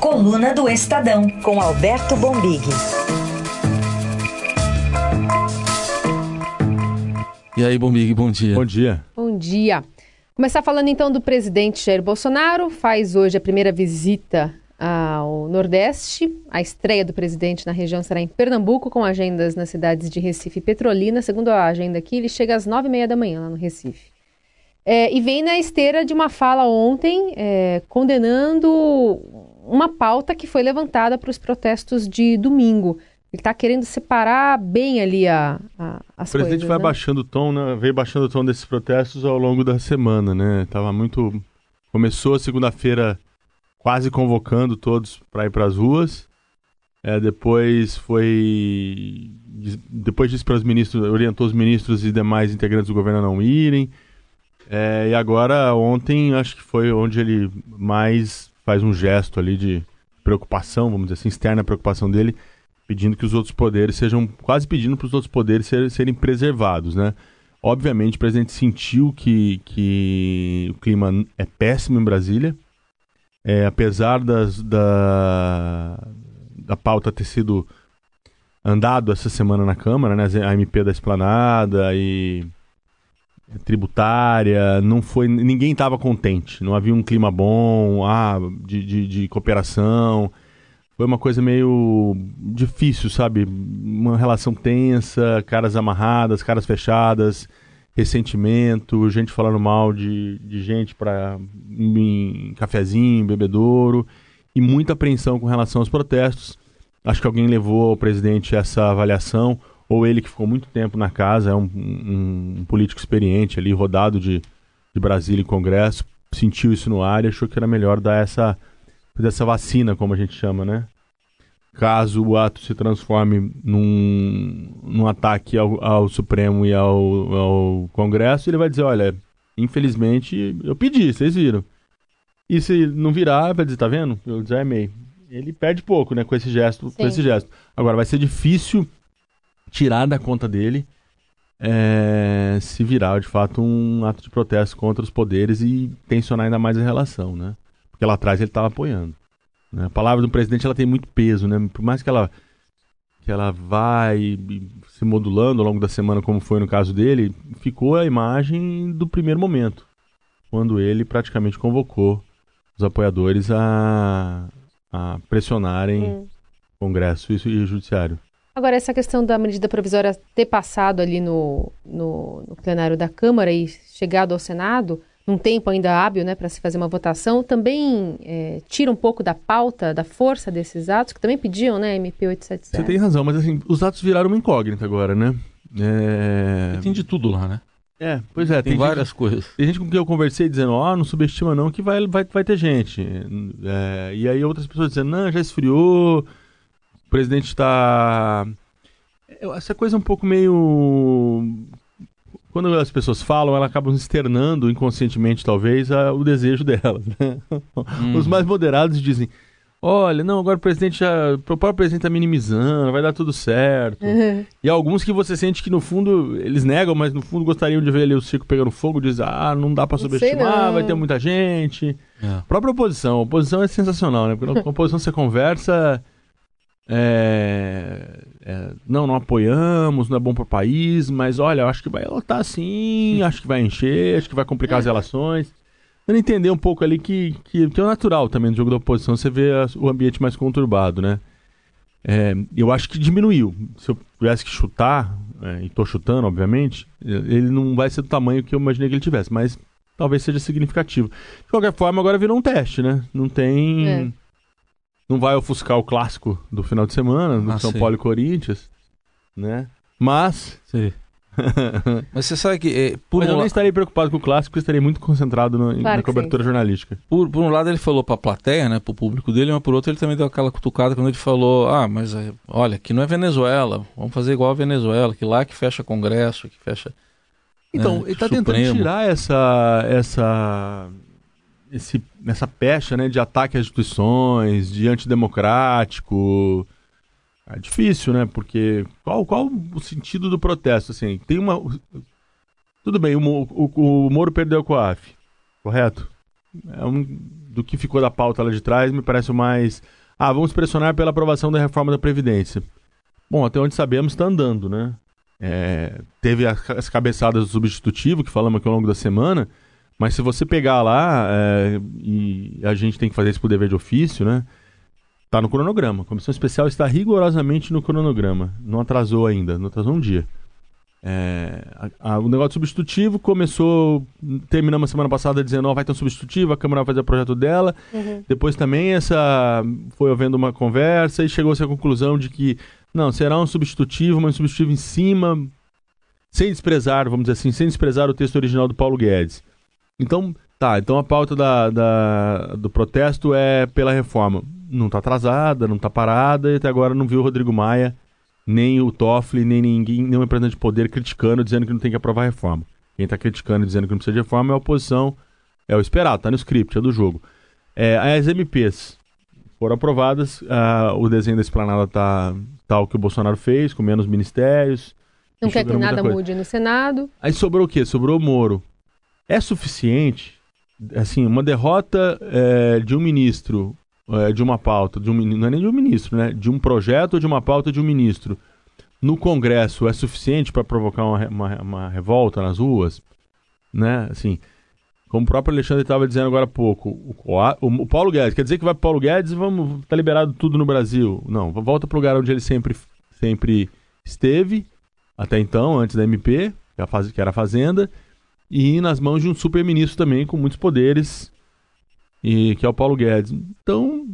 Coluna do Estadão, com Alberto Bombig. E aí, Bombig, bom dia. Bom dia. Bom dia. Começar falando então do presidente Jair Bolsonaro, faz hoje a primeira visita ao Nordeste. A estreia do presidente na região será em Pernambuco, com agendas nas cidades de Recife e Petrolina. Segundo a agenda aqui, ele chega às nove e meia da manhã lá no Recife. É, e vem na esteira de uma fala ontem é, condenando uma pauta que foi levantada para os protestos de domingo. Ele está querendo separar bem ali a, a, as coisas. O presidente coisas, vai né? baixando o tom, né? veio baixando o tom desses protestos ao longo da semana, né? Tava muito. Começou a segunda-feira quase convocando todos para ir para as ruas. É, depois foi. Depois disse para os ministros, orientou os ministros e demais integrantes do governo a não irem. É, e agora, ontem, acho que foi onde ele mais faz um gesto ali de preocupação, vamos dizer assim, externa preocupação dele, pedindo que os outros poderes sejam. quase pedindo para os outros poderes ser, serem preservados, né? Obviamente, o presidente sentiu que, que o clima é péssimo em Brasília. É, apesar das, da, da pauta ter sido andado essa semana na Câmara, né? A MP da Esplanada e tributária, não foi. Ninguém estava contente. Não havia um clima bom, ah, de, de, de cooperação. Foi uma coisa meio difícil, sabe? Uma relação tensa, caras amarradas, caras fechadas, ressentimento, gente falando mal de, de gente para em cafezinho, bebedouro e muita apreensão com relação aos protestos. Acho que alguém levou ao presidente essa avaliação, ou ele que ficou muito tempo na casa, é um, um, um político experiente ali, rodado de, de Brasília e Congresso, sentiu isso no ar e achou que era melhor dar essa, essa vacina, como a gente chama, né? Caso o ato se transforme num, num ataque ao, ao Supremo e ao, ao Congresso, ele vai dizer, olha, infelizmente eu pedi, vocês viram. E se não virar, vai dizer, tá vendo? Eu desarmei. Ele perde pouco, né, com esse gesto, com esse gesto. Agora vai ser difícil tirar da conta dele é, se virar de fato um ato de protesto contra os poderes e tensionar ainda mais a relação, né? Porque lá atrás ele estava apoiando. Né? A palavra do presidente ela tem muito peso, né? Por mais que ela que ela vai se modulando ao longo da semana, como foi no caso dele, ficou a imagem do primeiro momento, quando ele praticamente convocou os apoiadores a, a pressionarem Hum. Congresso e o Judiciário. Agora, essa questão da medida provisória ter passado ali no, no, no plenário da Câmara e chegado ao Senado, num tempo ainda hábil né, para se fazer uma votação, também é, tira um pouco da pauta, da força desses atos, que também pediam, né, MP 877. Você tem razão, mas assim, os atos viraram uma incógnita agora, né? É, Tem de tudo lá, né? é pois é, Tem, tem, várias gente, coisas. tem gente com quem eu conversei dizendo, ó, não subestima não que vai, vai, vai ter gente. É, e aí outras pessoas dizendo, não, já esfriou, o presidente está... Essa coisa é um pouco meio... Quando as pessoas falam, elas acabam externando inconscientemente, talvez, a- o desejo delas. Né? Os mais moderados dizem, olha, não, agora o presidente já... O próprio presidente está minimizando, vai dar tudo certo. E alguns que você sente que no fundo eles negam, mas no fundo gostariam de ver ali o circo pegando fogo, diz, ah, não dá sei subestimar, vai ter muita gente. É. Própria oposição, a oposição é sensacional, né? Porque com a oposição você conversa, é, é, não, não apoiamos, não é bom pro país, mas olha, eu acho que vai lotar sim, acho que vai encher, acho que vai complicar as relações. Dando entender um pouco ali que, que, que é o natural também no jogo da oposição, você vê o ambiente mais conturbado, né? É, eu acho que diminuiu. Se eu tivesse que chutar, é, e tô chutando, obviamente, ele não vai ser do tamanho que eu imaginei que ele tivesse, mas talvez seja significativo. De qualquer forma, agora virou um teste, né? Não tem. É. Não vai ofuscar o clássico do final de semana, do Ah, São sim. Paulo e Corinthians, né? Mas. Sim. Mas você sabe que, é, por, Mas um eu nem la- estarei preocupado com o clássico, eu estarei muito concentrado no- Claro na que cobertura jornalística. por, por um lado ele falou pra plateia, né, pro público dele, mas por outro ele também deu aquela cutucada quando ele falou, ah, mas é, olha, aqui não é Venezuela, vamos fazer igual a Venezuela, que lá que fecha Congresso, que fecha... Então, né, ele está tentando tirar essa, essa, esse, essa pecha né, de ataque às instituições, de antidemocrático. É difícil, né? Porque qual, qual o sentido do protesto? Assim, tem uma. Tudo bem, o, o, o Moro perdeu a COAF, correto? é um, do que ficou da pauta lá de trás, me parece mais. Ah, vamos pressionar pela aprovação da reforma da Previdência. Bom, até onde sabemos, está andando, né? É, teve as cabeçadas do substitutivo, que falamos aqui ao longo da semana, mas se você pegar lá, é, e a gente tem que fazer isso por dever de ofício, né? Tá no cronograma. A comissão especial está rigorosamente no cronograma. Não atrasou ainda, não atrasou um dia. É, a, a, o negócio substitutivo começou, terminamos a semana passada dizendo, ó, oh, vai ter um substitutivo, a Câmara vai fazer o projeto dela. Uhum. Depois também essa foi havendo uma conversa e chegou-se à conclusão de que não, será um substitutivo, mas um substitutivo em cima, sem desprezar, vamos dizer assim, sem desprezar o texto original do Paulo Guedes. Então, tá, então a pauta da, da do protesto é pela reforma. Não está atrasada, não está parada, e até agora não viu o Rodrigo Maia, nem o Toffoli, nem ninguém, nenhum representante de poder criticando, dizendo que não tem que aprovar a reforma. Quem está criticando e dizendo que não precisa de reforma é a oposição, é o esperado, está no script, é do jogo. É, as MPs foram aprovadas, uh, o desenho da esplanada está tal que o Bolsonaro fez, com menos ministérios. Não quer que nada mude no Senado. Aí sobrou o quê? Sobrou o Moro. É suficiente, assim, uma derrota é, de um ministro, é, de uma pauta, de um, não é nem de um ministro, né? De um projeto ou de uma pauta de um ministro no Congresso é suficiente para provocar uma, uma, uma, revolta nas ruas, né? Assim, como o próprio Alexandre estava dizendo agora há pouco, o, o, o, Paulo Guedes, quer dizer que vai para Paulo Guedes e vamos tá liberado tudo no Brasil? Não, volta para o lugar onde ele sempre, sempre esteve, até então, antes da MP, que era a Fazenda, e nas mãos de um super-ministro também com muitos poderes, e que é o Paulo Guedes. Então,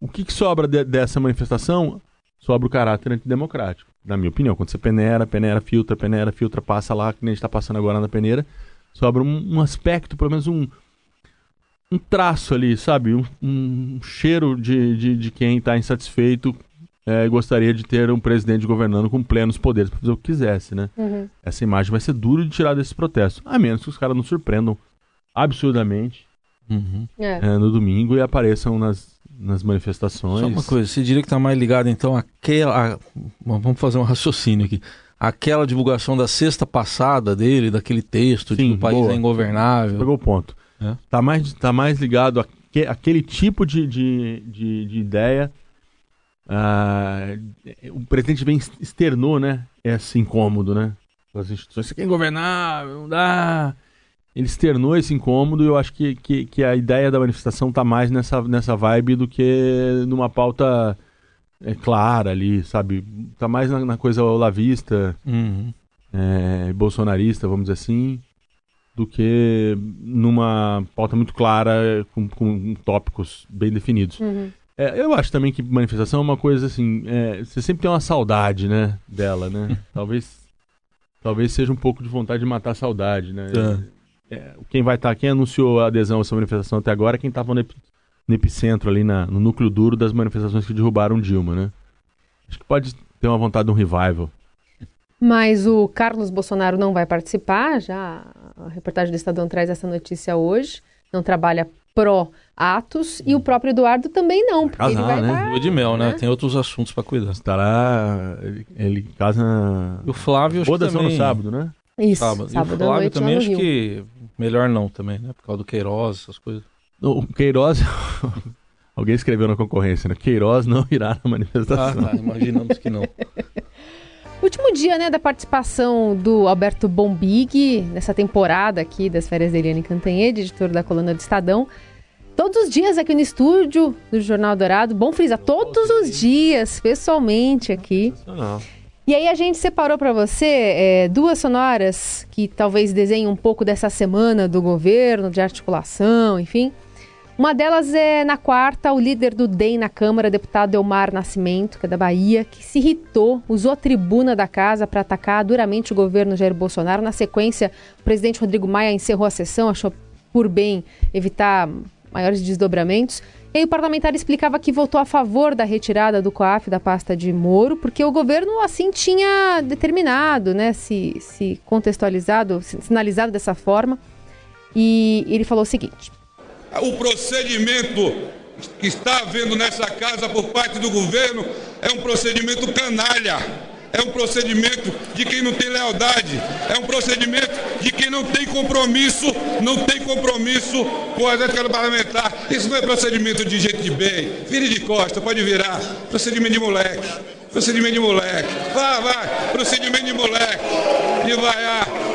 o que, que sobra de, dessa manifestação? Sobra o caráter antidemocrático, na minha opinião. Quando você peneira, peneira, filtra, peneira, filtra, passa lá, que nem a gente está passando agora na peneira Sobra um, um aspecto, pelo menos um, um traço ali, sabe? Um, um cheiro de, de, de quem está insatisfeito é, gostaria de ter um presidente governando com plenos poderes para fazer o que quisesse, né? Uhum. Essa imagem vai ser dura de tirar desse protesto. A menos que os caras não surpreendam absurdamente uhum. é. É, no domingo e apareçam nas, nas manifestações. Só uma coisa, você diria que está mais ligado então àquela. Vamos fazer um raciocínio aqui aquela divulgação da sexta passada dele, daquele texto Sim, de que o país boa. é ingovernável. Pegou o ponto. É. Tá, mais, tá mais ligado àquele aquele tipo de, de, de, de ideia. Uh, o presidente bem externou, né? Esse incômodo, né? As instituições, você quer governar, não dá. Ele externou esse incômodo e eu acho que, que, que a ideia da manifestação tá mais nessa, nessa vibe do que numa pauta é clara ali, sabe? Tá mais na, na coisa olavista, uhum. é, bolsonarista, vamos dizer assim, do que numa pauta muito clara, com, com tópicos bem definidos. Uhum. É, eu acho também que manifestação é uma coisa assim, é, você sempre tem uma saudade, né, dela, né? talvez, talvez seja um pouco de vontade de matar a saudade, né? É. é quem vai estar, tá, quem anunciou a adesão a essa manifestação até agora, é quem estava no, no epicentro ali, na, no núcleo duro das manifestações que derrubaram Dilma, né? Acho que pode ter uma vontade de um revival. Mas o Carlos Bolsonaro não vai participar, já a reportagem do Estadão traz essa notícia hoje, não trabalha pró-atos, e o próprio Eduardo também não, porque Casar, ele vai né? Lua de mel, né? né? Tem outros assuntos para cuidar. Estará... Ele, ele casa... O Flávio acho também... no sábado, né? Isso, sábado. sábado e o Flávio também acho Rio. que melhor não também, né? Por causa do Queiroz, essas coisas. O Queiroz. Alguém escreveu na concorrência, né? Queiroz não irá na manifestação. Ah, tá. Imaginamos que não. Último dia, né, da participação do Alberto Bombig nessa temporada aqui das férias da Eliane Cantanhede, editor da coluna do Estadão. Todos os dias aqui no estúdio do Jornal Dourado. Bom frisar, todos os dias, pessoalmente aqui. E aí a gente separou para você é, duas sonoras que talvez desenhem um pouco dessa semana do governo, de articulação, enfim. Uma delas é na quarta, o líder do DEM na Câmara, deputado Elmar Nascimento, que é da Bahia, que se irritou, usou a tribuna da casa para atacar duramente o governo Jair Bolsonaro. Na sequência, o presidente Rodrigo Maia encerrou a sessão, achou por bem evitar maiores desdobramentos. E aí o parlamentar explicava que votou a favor da retirada do COAF da pasta de Moro, porque o governo assim tinha determinado, né, se, se contextualizado, sinalizado dessa forma. E ele falou o seguinte: o procedimento que está havendo nessa casa por parte do governo é um procedimento canalha, é um procedimento de quem não tem lealdade, é um procedimento de quem não tem compromisso, não tem compromisso com a ética parlamentar. Isso não é procedimento de gente de bem. Vire de costa, pode virar. Procedimento de moleque. Procedimento de moleque. Vai, vai. Procedimento de moleque. E vai, ah.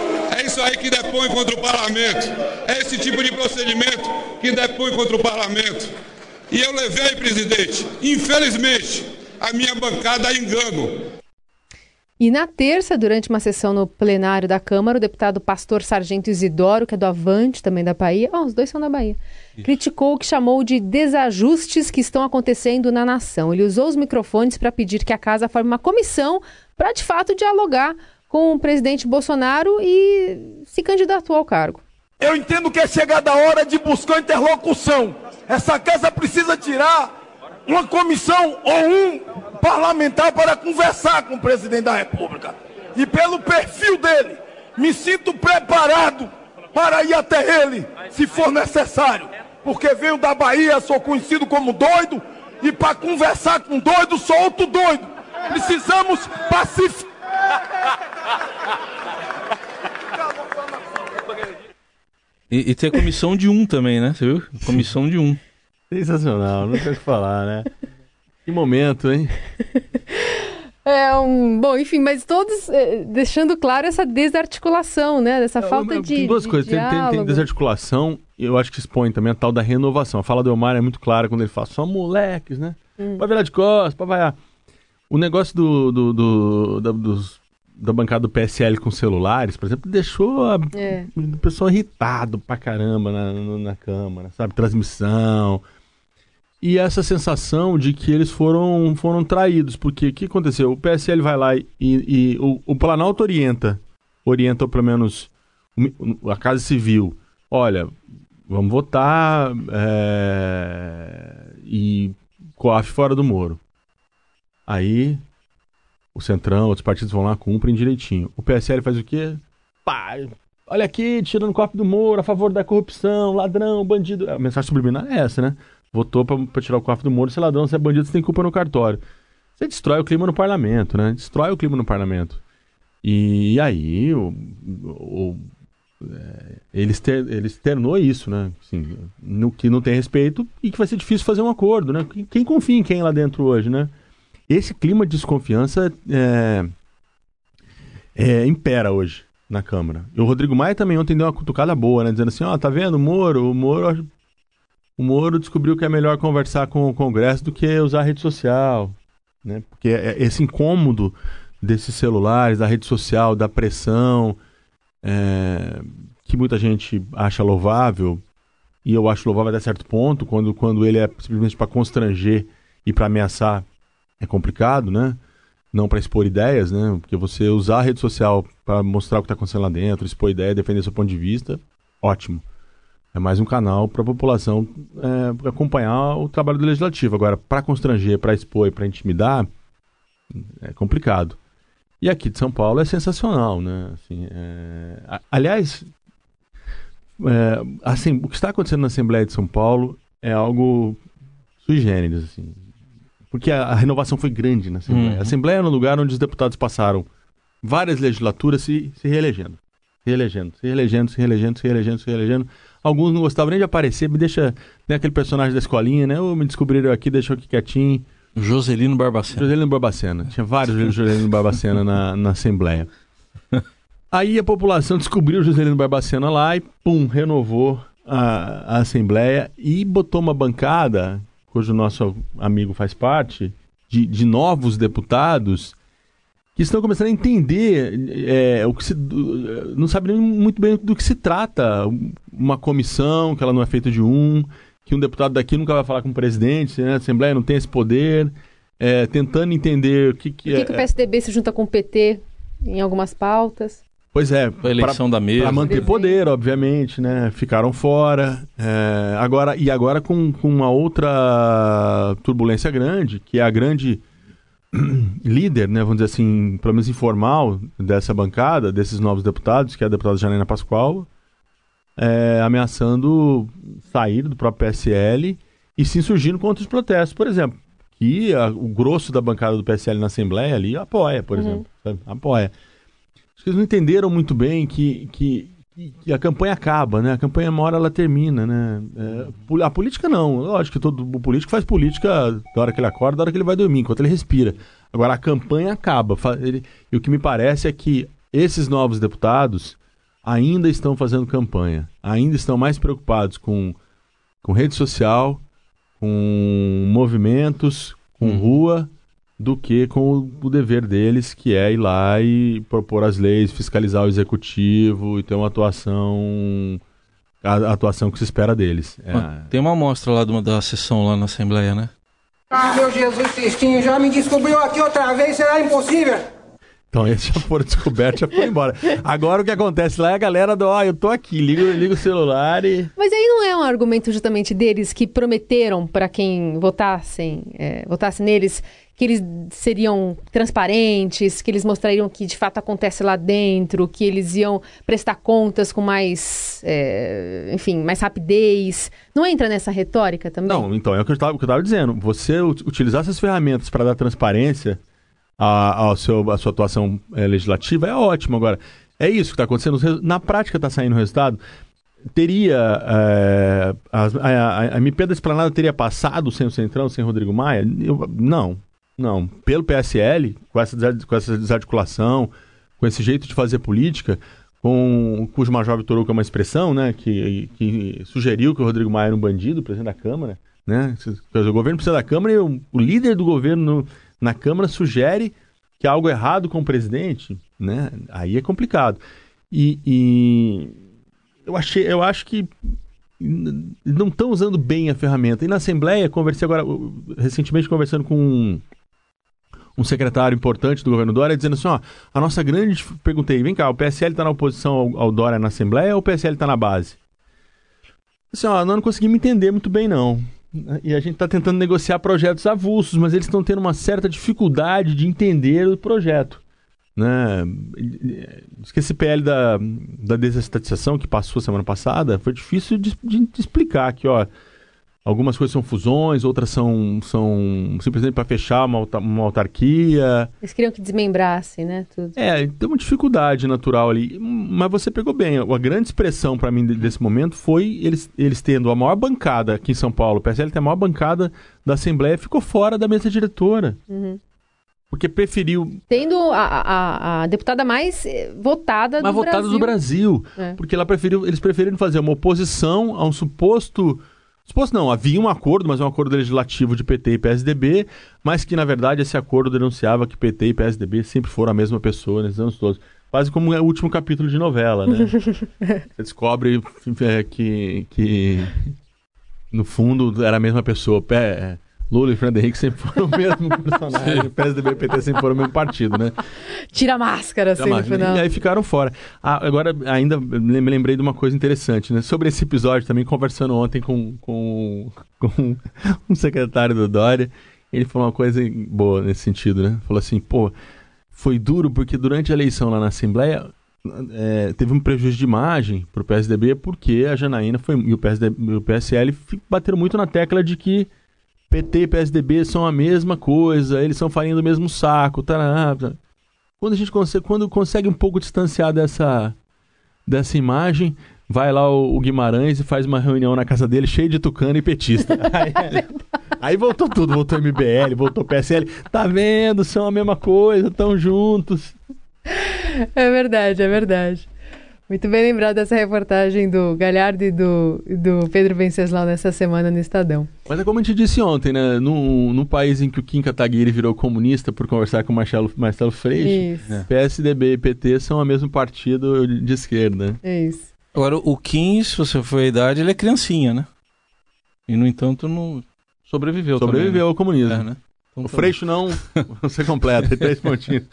Isso aí que depõe contra o parlamento. É esse tipo de procedimento que depõe contra o parlamento. E eu levei, presidente, infelizmente, a minha bancada a engano. E na terça, durante uma sessão no plenário da Câmara, o deputado pastor Sargento Isidoro, que é do Avante, também da Bahia, oh, os dois são da Bahia, Isso. criticou o que chamou de desajustes que estão acontecendo na nação. Ele usou os microfones para pedir que a casa forme uma comissão para, de fato, dialogar com o presidente Bolsonaro e se candidatou ao cargo. Eu entendo que é chegada a hora de buscar interlocução. Essa casa precisa tirar uma comissão ou um parlamentar para conversar com o presidente da República. E pelo perfil dele, me sinto preparado para ir até ele, se for necessário. Porque venho da Bahia, sou conhecido como doido, e para conversar com doido, sou outro doido. Precisamos pacificar. E, e tem a comissão de um também, né? Você viu? Comissão de um. Sensacional, não tem o que falar, né? Que momento, hein? É um. Bom, enfim, mas todos é, deixando claro essa desarticulação, né? Dessa falta de. Tem duas de coisas. Tem, tem, tem, desarticulação e eu acho que expõe também a tal da renovação. A fala do Elmar é muito clara quando ele fala, só moleques, né? Hum. Pra virar de costas, pra vaiar. O negócio do, do, do da, dos, da bancada do PSL com celulares, por exemplo, deixou a, é. o pessoal irritado pra caramba na, na Câmara, sabe? Transmissão e essa sensação de que eles foram, foram traídos. Porque o que aconteceu? O PSL vai lá e, e o, o, Planalto orienta, orienta pelo menos a Casa Civil. Olha, vamos votar é, e COAF fora do Moro. Aí o Centrão, outros partidos vão lá, cumprem direitinho. O PSL faz o quê? Pá, olha aqui, tirando o COAF do Moro, a favor da corrupção, ladrão, bandido. A mensagem subliminar é essa, né? votou para tirar o cofre do Moro, se é ladrão, se é bandido, você tem culpa no cartório. Você destrói o clima no parlamento, né? Destrói o clima no parlamento. E, aí, o, o, é, ele, ele externou isso, né? Assim, no que não tem respeito e que vai ser difícil fazer um acordo, né? Quem confia em quem lá dentro hoje, né? Esse clima de desconfiança é, é, impera hoje na Câmara. E o Rodrigo Maia também ontem deu uma cutucada boa, né? Dizendo assim, ó, oh, tá vendo, o Moro, o Moro o Moro descobriu que é melhor conversar com o Congresso do que usar a rede social, né? Porque é, é esse incômodo desses celulares, da rede social, da pressão, é, que muita gente acha louvável, e eu acho louvável até certo ponto, quando, quando ele é simplesmente para constranger e para ameaçar, é complicado, né? Não para expor ideias, né? Porque você usar a rede social para mostrar o que está acontecendo lá dentro, expor ideia, defender seu ponto de vista, ótimo. É mais um canal para a população é, acompanhar o trabalho do legislativo. Agora, para constranger, para expor e para intimidar, é complicado. E aqui de São Paulo é sensacional, né? Assim, é... Aliás, é, assim, o que está acontecendo na Assembleia de São Paulo é algo sui generis, assim. Porque a, a renovação foi grande na Assembleia. Uhum. A Assembleia é um lugar onde os deputados passaram várias legislaturas se, se reelegendo. Se reelegendo, se reelegendo, se reelegendo, se reelegendo, se reelegendo. Alguns não gostavam nem de aparecer, me deixa. Né, aquele personagem da escolinha, né? Ou me descobriram aqui, deixou aqui quietinho. Joselino Barbacena. Joselino Barbacena. Tinha vários Joselino Barbacena na, na Assembleia. Aí a população descobriu o Joselino Barbacena lá e, pum, renovou a, a Assembleia e botou uma bancada, cujo nosso amigo faz parte, de, de novos deputados que estão começando a entender é, o que se, não sabem muito bem do que se trata. Uma comissão, que ela não é feita de um, que um deputado daqui nunca vai falar com o presidente, né? a Assembleia não tem esse poder, é, tentando entender o que, que Por que, é, que o PSDB se junta com o PT em algumas pautas? Pois é, a eleição pra, da mesa. Para manter poder, obviamente, né? Ficaram fora. É, agora E agora com, com uma outra turbulência grande, que é a grande líder, né, vamos dizer assim, pelo menos informal dessa bancada, desses novos deputados, que é a deputada Janina Pascoal, é, ameaçando sair do próprio PSL e se insurgindo contra os protestos, por exemplo, E a- o grosso da bancada do PSL na Assembleia ali apoia, por exemplo. sabe? Apoia. Eles não entenderam muito bem que, que, que- a campanha acaba, né? A campanha, uma hora, ela termina, né? É, a política não. Lógico que todo o político faz política da hora que ele acorda, da hora que ele vai dormir, enquanto ele respira. Agora, a campanha acaba. Ele- e o que me parece é que esses novos deputados ainda estão fazendo campanha. Ainda estão mais preocupados com, com rede social, com movimentos, com rua, do que com o, o dever deles, que é ir lá e propor as leis, fiscalizar o executivo e ter uma atuação a, a atuação que se espera deles. É, Tem uma amostra lá de uma, da sessão lá na Assembleia, né? Ah, meu Jesus Cristinho, já me descobriu aqui outra vez, será impossível? Então esses já foram descobertos, já foram embora. Agora o que acontece lá é a galera do, ó, eu tô aqui, liga, liga o celular e... Mas aí não é um argumento justamente deles que prometeram para quem votassem, é, votasse neles que eles seriam transparentes, que eles mostrariam o que de fato acontece lá dentro, que eles iam prestar contas com mais, é, enfim, mais rapidez. Não entra nessa retórica também? Não, então, é o que eu estava, dizendo. Você ut- utilizar essas ferramentas para dar transparência à, ao seu, à sua atuação eh, legislativa é ótimo. Agora, é isso que está acontecendo. Na prática está saindo o resultado. Teria. as- a, a, a MP da Esplanada teria passado sem o Centrão, sem Rodrigo Maia? Eu- não. Não. Pelo PSL, com essa, com essa desarticulação, com esse jeito de fazer política, com, cujo Major Vitor Hugo é uma expressão, né, que, que sugeriu que o Rodrigo Maia era um bandido, presidente da Câmara, né? O governo precisa da Câmara e o, o líder do governo no- na Câmara sugere que há algo errado com o presidente, né? Aí é complicado. E, e eu achei, eu acho que não estão usando bem a ferramenta. E na Assembleia, conversei agora, recentemente conversando com um, um secretário importante do governo Dória, dizendo assim, ó, a nossa grande... Perguntei, vem cá, o PSL está na oposição ao, ao Dória na Assembleia ou o PSL está na base? Assim, ó, não conseguimos entender muito bem, não. E a gente está tentando negociar projetos avulsos, mas eles estão tendo uma certa dificuldade de entender o projeto. Né? Que esse PL da, da desestatização que passou semana passada foi difícil de, de- de explicar que, ó, algumas coisas são fusões, outras são, são simplesmente para fechar uma, uma autarquia. Eles queriam que desmembrasse, né? Tudo. É, tem uma dificuldade natural ali. Mas você pegou bem. A grande expressão para mim de- desse momento foi eles, eles tendo a maior bancada aqui em São Paulo. O PSL tem a maior bancada da Assembleia, ficou fora da mesa diretora. Porque preferiu Tendo a, a- a deputada mais eh, votada mais do votada Brasil. do Brasil. É. Porque ela preferiu, eles preferiram fazer uma oposição a um suposto. Suposto não, havia um acordo, mas um acordo legislativo de PT e PSDB, mas que na verdade esse acordo denunciava que PT e PSDB sempre foram a mesma pessoa nesses anos todos. Quase como é o último capítulo de novela, né? Você descobre é, que, que no fundo era a mesma pessoa. Pé, Lula e Fernando Henrique sempre foram o mesmo personagem. PSDB e PT sempre foram o mesmo partido, né? Tira a máscara, assim, no Jamais. final. E aí ficaram fora. Ah, agora, ainda me lembrei de uma coisa interessante, né? Sobre esse episódio, também conversando ontem com, com, com um secretário do Dória, ele falou uma coisa boa nesse sentido, né? Falou assim, pô, foi duro porque durante a eleição lá na Assembleia é, teve um prejuízo de imagem pro PSDB porque a Janaína foi, e o, PSD, e o PSL bateram muito na tecla de que PT e PSDB são a mesma coisa, eles são farinha do mesmo saco, tarará, tarará. Quando a gente consegue, quando consegue um pouco distanciar dessa, dessa imagem, vai lá o, o Guimarães e faz uma reunião na casa dele cheio de tucano e petista. aí, aí voltou tudo, voltou MBL, voltou PSL. Tá vendo? São a mesma coisa, estão juntos. É verdade, é verdade. Muito bem lembrado dessa reportagem do Galhardo e do, do Pedro Venceslau nessa semana no Estadão. Mas é como a gente disse ontem, né? Num, num país em que o Kim Kataguiri virou comunista por conversar com o Marcelo, Marcelo Freixo, Isso, PSDB e PT são o mesmo partido de, esquerda. né? é isso. Agora, o Kim, se você for a idade, ele é criancinha, né? E, no entanto, não sobreviveu Sobreviveu ao comunismo. também, né? É, né? Então, O tá Freixo não, você completa, tem três pontinhos.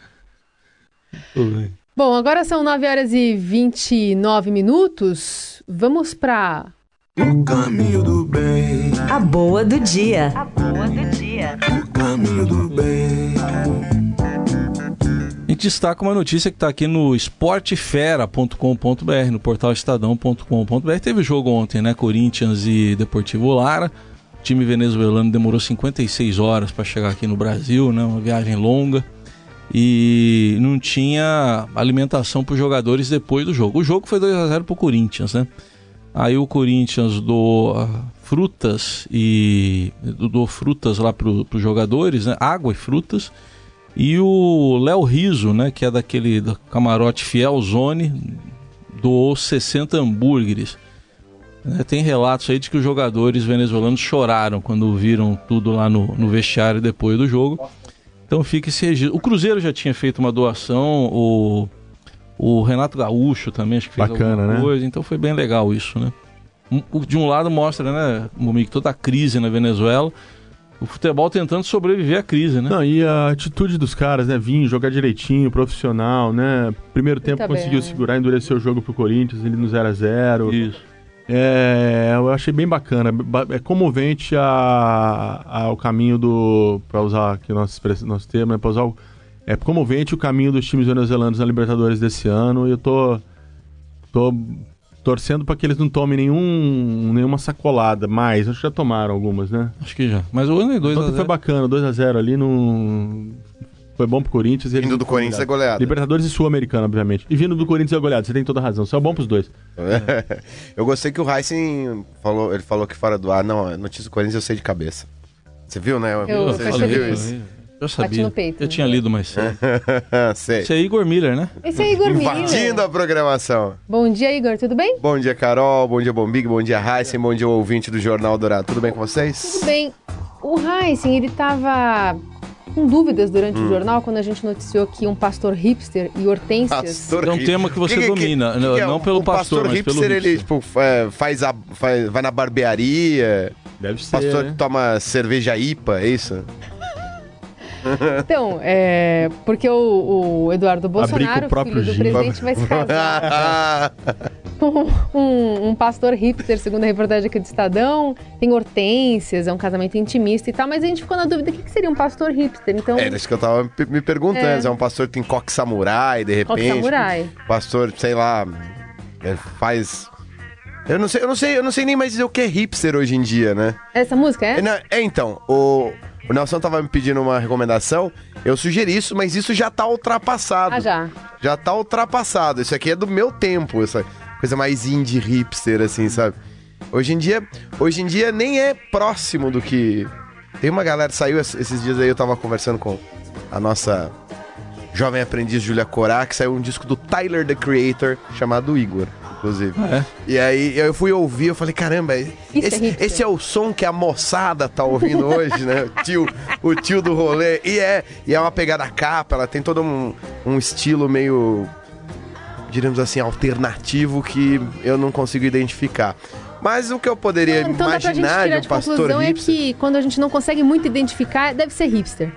Tudo bem. Bom, agora são 9 horas e 29 minutos. Vamos para O caminho do bem, A boa do dia. A boa do dia. o caminho do bem. A gente destaca uma notícia que está aqui no esportefera.com.br, no portal estadão.com.br. Teve jogo ontem, né? Corinthians e Deportivo Lara. time venezuelano demorou 56 horas para chegar aqui no Brasil, né? Uma viagem longa e não tinha alimentação para os jogadores depois do jogo. O jogo foi 2 a 0 para o Corinthians, né? Aí o Corinthians doou uh, frutas e doou frutas lá para os jogadores, né? Água e frutas. E o Léo Riso, né, que é daquele do camarote Fiel Zone, doou 60 hambúrgueres. Né, tem relatos aí de que os jogadores venezuelanos choraram quando viram tudo lá no, no vestiário depois do jogo. Então fica esse registro. O Cruzeiro já tinha feito uma doação, o, o Renato Gaúcho também acho que fez Bacana, alguma né? coisa, então foi bem legal isso, né? De um lado mostra, né, Mumik, toda a crise na Venezuela, o futebol tentando sobreviver à crise, né? Não, e a atitude dos caras, né? Vir jogar direitinho, profissional, né? Primeiro tempo Tá conseguiu bem, né? segurar, endurecer o jogo pro Corinthians, ele no 0 a 0 Isso. É, eu achei bem bacana. Ba- É comovente a, a- o caminho do. Pra usar aqui o nosso, nosso termo, né? Pra usar o, é comovente o caminho dos times venezuelanos na Libertadores desse ano. E eu tô. tô torcendo pra que eles não tomem nenhum, nenhuma sacolada mais. Acho que já tomaram algumas, né? Acho que já. Mas o ano é 2 Ontem a foi 0 bacana, 2x0 ali não. Foi bom pro Corinthians. e Vindo do Corinthians é goleados. goleada. Libertadores e Sul-Americano, obviamente. E vindo do Corinthians é goleado, você tem toda a razão. Isso é bom pros dois. eu gostei que o Heisen falou, ele falou que fora do ar, não, notícia do Corinthians eu sei de cabeça. Você viu, né? Eu Você já percebi. viu isso? Eu sabia. peito, eu né? tinha lido mais cedo. sei. Esse é Igor Miller, né? Esse é Igor Invadindo Miller. a programação. Bom dia, Igor, tudo bem? Bom dia, Carol. Bom dia, Bombig. Bom dia, Heisen. Bom dia, ouvinte do Jornal Dourado. Tudo bem com vocês? Tudo bem. O Heisen, ele tava com dúvidas durante Hum. o jornal quando a gente noticiou que um pastor hipster e hortênsias... Pastor É um tema que você domina, não- é? não pelo o pastor, pastor, mas hipster, pelo ele hipster. tipo, fa- faz a, faz- vai na barbearia. Deve ser. Pastor né? toma cerveja IPA, é isso? Então, é... Porque o, o Eduardo Bolsonaro, o próprio filho do gin. presidente, vai se casar com um, um pastor hipster, segundo a reportagem aqui do Estadão. Tem hortênsias, é um casamento intimista e tal. Mas a gente ficou na dúvida, o que, que seria um pastor hipster? Então, é, isso que eu tava me- perguntando. É. É. um pastor que tem coque samurai, de repente. Samurai. Pastor, sei lá, é, faz. Eu não sei, eu não sei, eu não sei nem mais dizer o que é hipster hoje em dia, né? Essa música é? É, não, é, então, o, o Nelson tava me pedindo uma recomendação, eu sugeri isso, mas isso já tá ultrapassado. Ah, já. Já tá ultrapassado. Isso aqui é do meu tempo, essa coisa mais indie hipster, assim, sabe? Hoje em dia, hoje em dia nem é próximo do que. Tem uma galera, saiu es- esses dias aí, eu tava conversando com a nossa jovem aprendiz Julia Corá, que saiu um disco do Tyler the Creator, chamado Igor, inclusive. É. E aí eu fui ouvir, eu falei, caramba, é esse, hipster. esse é o som que a moçada tá ouvindo hoje, né? O tio, o tio do rolê. E é, e é uma pegada capa, ela tem todo um, um estilo meio, diríamos assim, alternativo que eu não consigo identificar. Mas o que eu poderia Então dá pra gente imaginar de tirar um de pastor conclusão é hipster... que quando a gente não consegue muito identificar, deve ser hipster.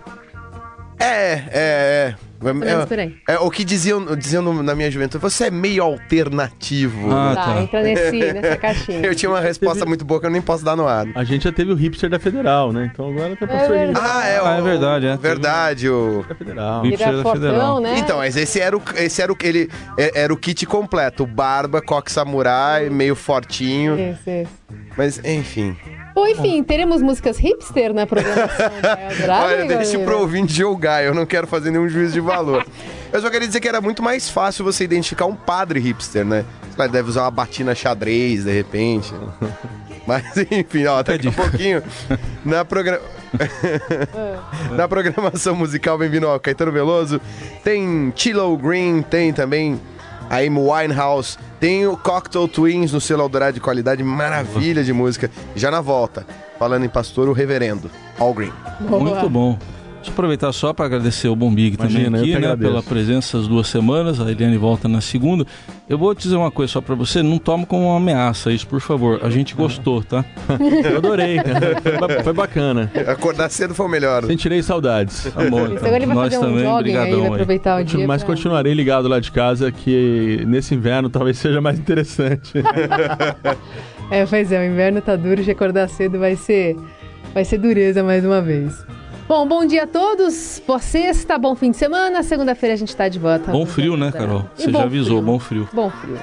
É, é, é. Menos por aí. É, é, o que diziam, diziam na minha juventude, você é meio alternativo. Ah, tá, tá. entra nesse, nessa caixinha. Eu tinha uma resposta muito boa que eu nem posso dar no ar. A gente já teve o hipster da Federal, né? Então agora tem pastor É hipster Ah, é, o, Ah, é verdade, é. Verdade, o... da Federal. Hipster Virar da fortão, Federal. né? Então, mas esse era o esse era o ele é- era o kit completo, barba, coque samurai, meio fortinho, Isso, isso. mas enfim. Bom, enfim, teremos músicas hipster na programação da Eldorado, Olha, deixa pro ouvinte julgar, eu não quero fazer nenhum juízo de valor. Eu só queria dizer que era muito mais fácil você identificar um padre hipster, né? Lá, deve usar uma batina xadrez, de repente. Mas enfim, ó, daqui a pouquinho, na, progra... na programação musical, bem-vindo ao Caetano Veloso, tem Chilo Green, tem também a Amy Winehouse, tem o Cocktail Twins no selo Eldorado de qualidade, maravilha de música. Já na volta, falando em pastor, o reverendo, All Green. Boa. Muito bom. Deixa eu aproveitar só para agradecer o Bombig também aqui, né? Pela presença as duas semanas. A Eliane volta na segunda. Eu vou te dizer uma coisa só para você, não toma como uma ameaça isso, por favor. A gente gostou, tá? Eu adorei. Foi ba- Foi bacana. Acordar cedo foi o melhor. Sentirei saudades. Tá bom, Isso, agora ele vai Nós fazer um também, jogging aí, vai aproveitar o dia. Mas pra- continuarei ligado lá de casa, que nesse inverno talvez seja mais interessante. É, pois é, o inverno tá duro, de acordar cedo vai ser, vai ser dureza mais uma vez. Bom, bom dia a todos. Boa sexta, bom fim de semana. Segunda-feira a gente tá de volta. Bom frio, né, Carol? E Você já avisou, frio. bom frio. Bom frio.